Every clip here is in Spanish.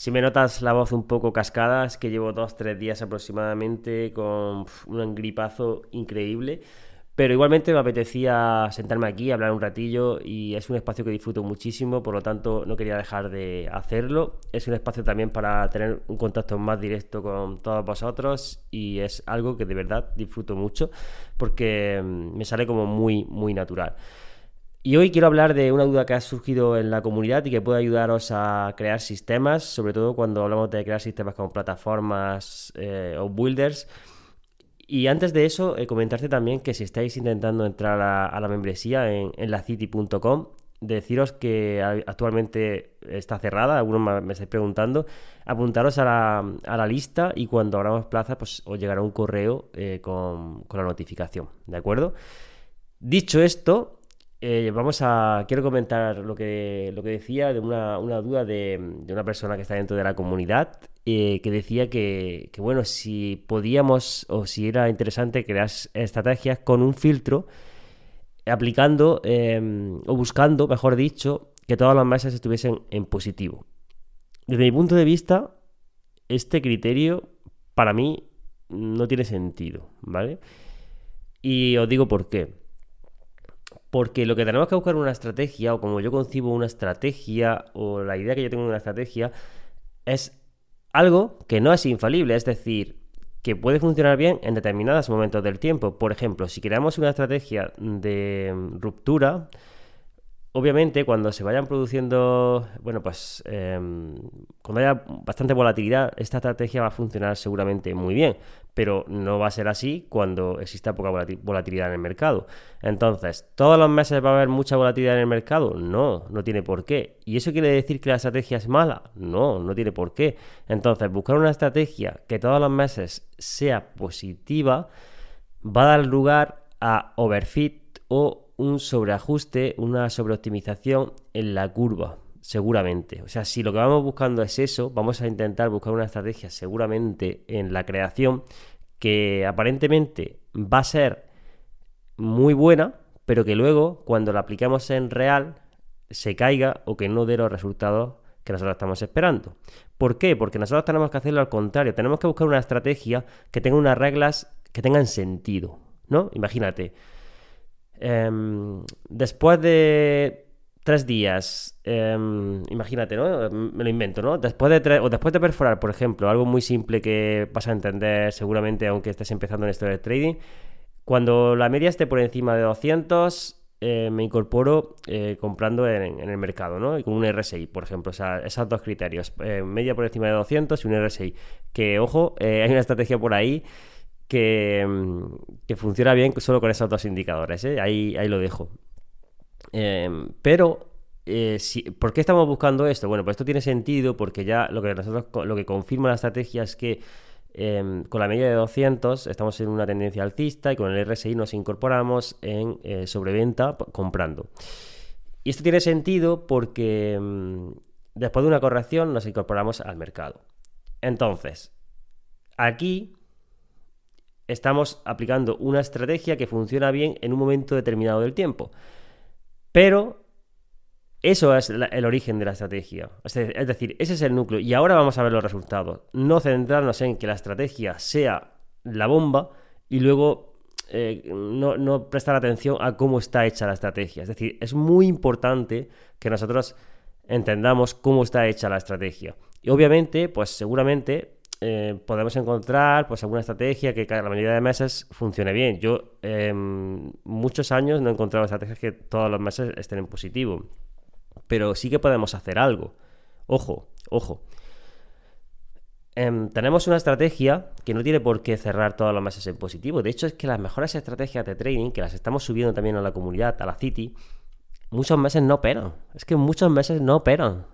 Si me notas la voz un poco cascada, es que llevo dos, tres días aproximadamente con un gripazo increíble. Pero igualmente me apetecía sentarme aquí, hablar un ratillo y es un espacio que disfruto muchísimo, por lo tanto no quería dejar de hacerlo. Es un espacio también para tener un contacto más directo con todos vosotros y es algo que de verdad disfruto mucho porque mm, me sale como muy, muy natural. Y hoy quiero hablar de una duda que ha surgido en la comunidad y que puede ayudaros a crear sistemas, sobre todo cuando hablamos de crear sistemas como plataformas eh, o builders. Y antes de eso, eh, comentarte también que si estáis intentando entrar a, la membresía en, en lacity.com, deciros que actualmente está cerrada, algunos me estáis preguntando, apuntaros a la, lista y cuando abramos plaza, pues os llegará un correo eh, con, con la notificación, ¿de acuerdo? Dicho esto, eh, vamos a. Quiero comentar lo que, lo que decía de una, duda de, una persona que está dentro de la comunidad, eh, que decía que, bueno, si podíamos o si era interesante crear estrategias con un filtro aplicando em, o buscando, mejor dicho, que todas las mesas estuviesen en positivo. Desde mi punto de vista, este criterio para mí no tiene sentido, ¿vale? Y os digo por qué. Porque lo que tenemos que buscar una estrategia, o como yo concibo una estrategia, o la idea que yo tengo de una estrategia, es algo que no es infalible, es decir, que puede funcionar bien en determinados momentos del tiempo. Por ejemplo, si creamos una estrategia de ruptura, obviamente cuando se vayan produciendo, bueno, pues em, cuando haya bastante volatilidad, esta estrategia va a funcionar seguramente muy bien, pero no va a ser así cuando exista poca volatilidad en el mercado. Entonces, ¿todos los meses va a haber mucha volatilidad en el mercado? No, no tiene por qué. ¿Y eso quiere decir que la estrategia es mala? No, no tiene por qué. Entonces, buscar una estrategia que todos los meses sea positiva va a dar lugar a overfit o un sobreajuste, una sobreoptimización en la curva, seguramente. O sea, si lo que vamos buscando es eso, vamos a intentar buscar una estrategia seguramente en la creación que aparentemente va a ser muy buena, pero que luego cuando la aplicamos en real se caiga o que no dé los resultados que nosotros estamos esperando. ¿Por qué? Porque nosotros tenemos que hacerlo al contrario, tenemos que buscar una estrategia que tenga unas reglas que tengan sentido, ¿no? Imagínate, Em, después de tres días, em, imagínate, ¿no? Me lo invento, ¿no? Después de tres, o después de perforar, por ejemplo, algo muy simple que vas a entender seguramente aunque estés empezando en esto de trading, cuando la media esté por encima de 200, eh, me incorporo eh, comprando en, el mercado, ¿no? Y con un RSI, por ejemplo, o esos dos criterios, eh, media por encima de 200 y un RSI. Que, ojo, hay una estrategia por ahí Mm, que, funciona bien solo con esos dos indicadores. ¿eh? Ahí, ahí lo dejo. Em, pero, eh, ¿por qué estamos buscando esto? Bueno, pues esto tiene sentido porque ya lo que nosotros lo que confirma la estrategia es que em, con la media de 200 estamos en una tendencia alcista y con el RSI nos incorporamos en eh, sobreventa comprando. Y esto tiene sentido porque em, después de una corrección nos incorporamos al mercado. Entonces, aquí estamos aplicando una estrategia que funciona bien en un momento determinado del tiempo. Pero eso es el origen de la estrategia. Es decir, ese es el núcleo. Y ahora vamos a ver los resultados. No centrarnos en que la estrategia sea la bomba y luego eh, no, no, prestar atención a cómo está hecha la estrategia. Es decir, es muy importante que nosotros entendamos cómo está hecha la estrategia. Y obviamente, pues seguramente eh, podemos encontrar pues alguna estrategia que la mayoría de meses funcione bien. Yo en muchos años no he encontrado estrategias que todos los meses estén en positivo. Pero sí que podemos hacer algo. Ojo, ojo. Em, tenemos una estrategia que no tiene por qué cerrar todos los meses en positivo. De hecho, es que las mejores estrategias de trading, que las estamos subiendo también a la comunidad, a la City, muchos meses no operan. Es que muchos meses no operan.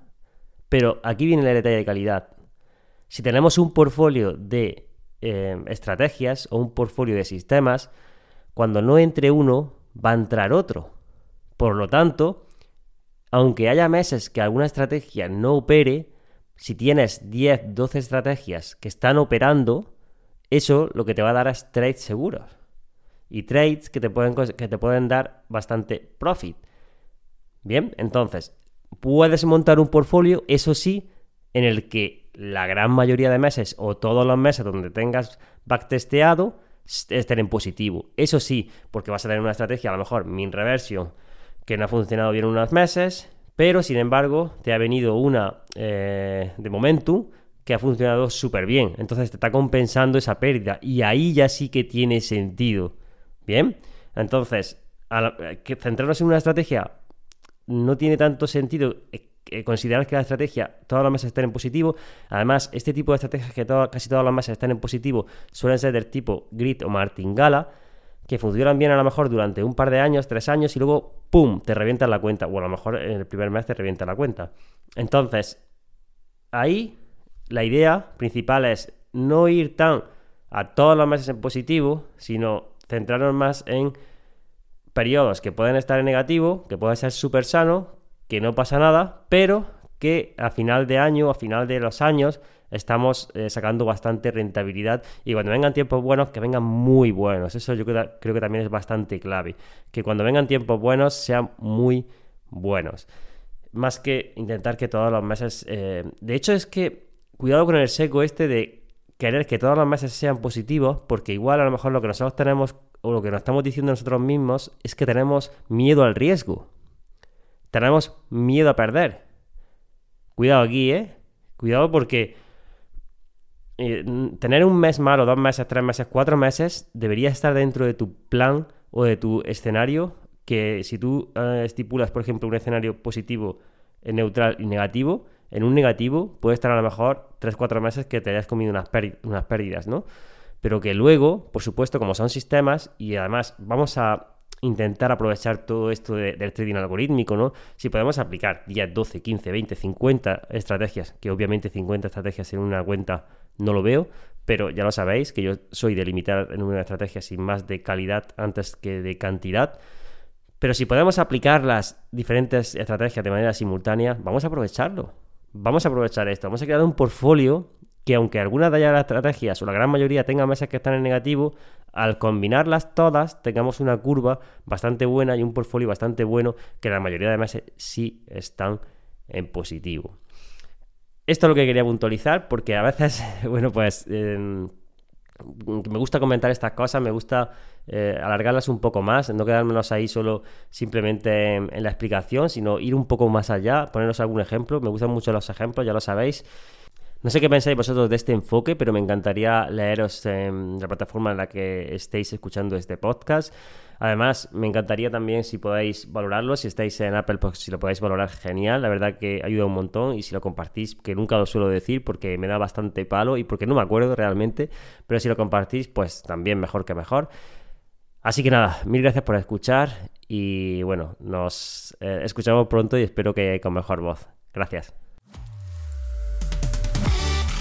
Pero aquí viene el detalle de calidad. Si tenemos un portfolio de eh, estrategias o un portfolio de sistemas, cuando no entre uno, va a entrar otro. Por lo tanto, aunque haya meses que alguna estrategia no opere, si tienes 10, 12 estrategias que están operando, eso lo que te va a dar es trades seguros. Y trades que te pueden, que te pueden dar bastante profit. Bien, entonces, puedes montar un portfolio, eso sí, en el que la gran mayoría de meses o todos los meses donde tengas backtesteado estén en positivo. Eso sí, porque vas a tener una estrategia, a lo mejor min reversion, que no ha funcionado bien unos meses, pero sin embargo te ha venido una eh, de momentum que ha funcionado súper bien. Entonces te está compensando esa pérdida y ahí ya sí que tiene sentido. Bien, entonces centrarnos en una estrategia no tiene tanto sentido eh, considerar que la estrategia, todas las mesas estén en positivo. Además, este tipo de estrategias que casi todas las mesas están en positivo suelen ser del tipo grit o martingala, que funcionan bien a lo mejor durante un par de años, tres años, y luego, ¡pum!, te revientan la cuenta. O a lo mejor en el primer mes te revienta la cuenta. Entonces, ahí la idea principal es no ir tan a todas las meses en positivo, sino centrarnos más en periodos que pueden estar en negativo, que pueden ser súper sano, que no pasa nada, pero que a final de año, a final de los años, estamos eh, sacando bastante rentabilidad y cuando vengan tiempos buenos, que vengan muy buenos. Eso yo creo, que también es bastante clave. Que cuando vengan tiempos buenos, sean muy buenos. Más que intentar que todos los meses... Eh, de hecho, es que cuidado con el seco este de querer que todos los meses sean positivos, porque igual a lo mejor lo que nosotros tenemos o lo que nos estamos diciendo nosotros mismos es que tenemos miedo al riesgo. Tenemos miedo a perder. Cuidado aquí, ¿eh? Cuidado porque eh, tener un mes malo, dos meses, tres meses, cuatro meses, debería estar dentro de tu plan o de tu escenario. Que si tú eh, estipulas, por ejemplo, un escenario positivo, neutral y negativo, en un negativo puede estar a lo mejor 3-4 meses que te hayas comido unas pérdidas, ¿no? Pero que luego, por supuesto, como son sistemas, y además vamos a intentar aprovechar todo esto del trading algorítmico, ¿no? Si podemos aplicar 10, 12, 15, 20, 50 estrategias, que obviamente 50 estrategias en una cuenta no lo veo, pero ya lo sabéis que yo soy de limitar el número de estrategias y más de calidad antes que de cantidad. Pero si podemos aplicar las diferentes estrategias de manera simultánea, vamos a aprovecharlo vamos a aprovechar esto, vamos a crear un portfolio que aunque algunas de las estrategias o la gran mayoría tengan meses que están en negativo, al combinarlas todas tengamos una curva bastante buena y un portfolio bastante bueno que la mayoría de meses sí están en positivo. Esto es lo que quería puntualizar porque a veces, bueno, pues... Em, me gusta comentar estas cosas, me gusta eh, alargarlas un poco más, no quedármenos ahí solo simplemente en, la explicación, sino ir un poco más allá, poneros algún ejemplo. Me gustan mucho los ejemplos, ya lo sabéis. No sé qué pensáis vosotros de este enfoque, pero me encantaría leeros en la plataforma en la que estéis escuchando este podcast. Además, me encantaría también si podéis valorarlo, si estáis en Apple, pues si lo podéis valorar, genial, la verdad que ayuda un montón y si lo compartís, que nunca lo suelo decir porque me da bastante palo y porque no me acuerdo realmente, pero si lo compartís, pues también mejor que mejor. Así que nada, mil gracias por escuchar y bueno, nos eh, escuchamos pronto y espero que con mejor voz. Gracias.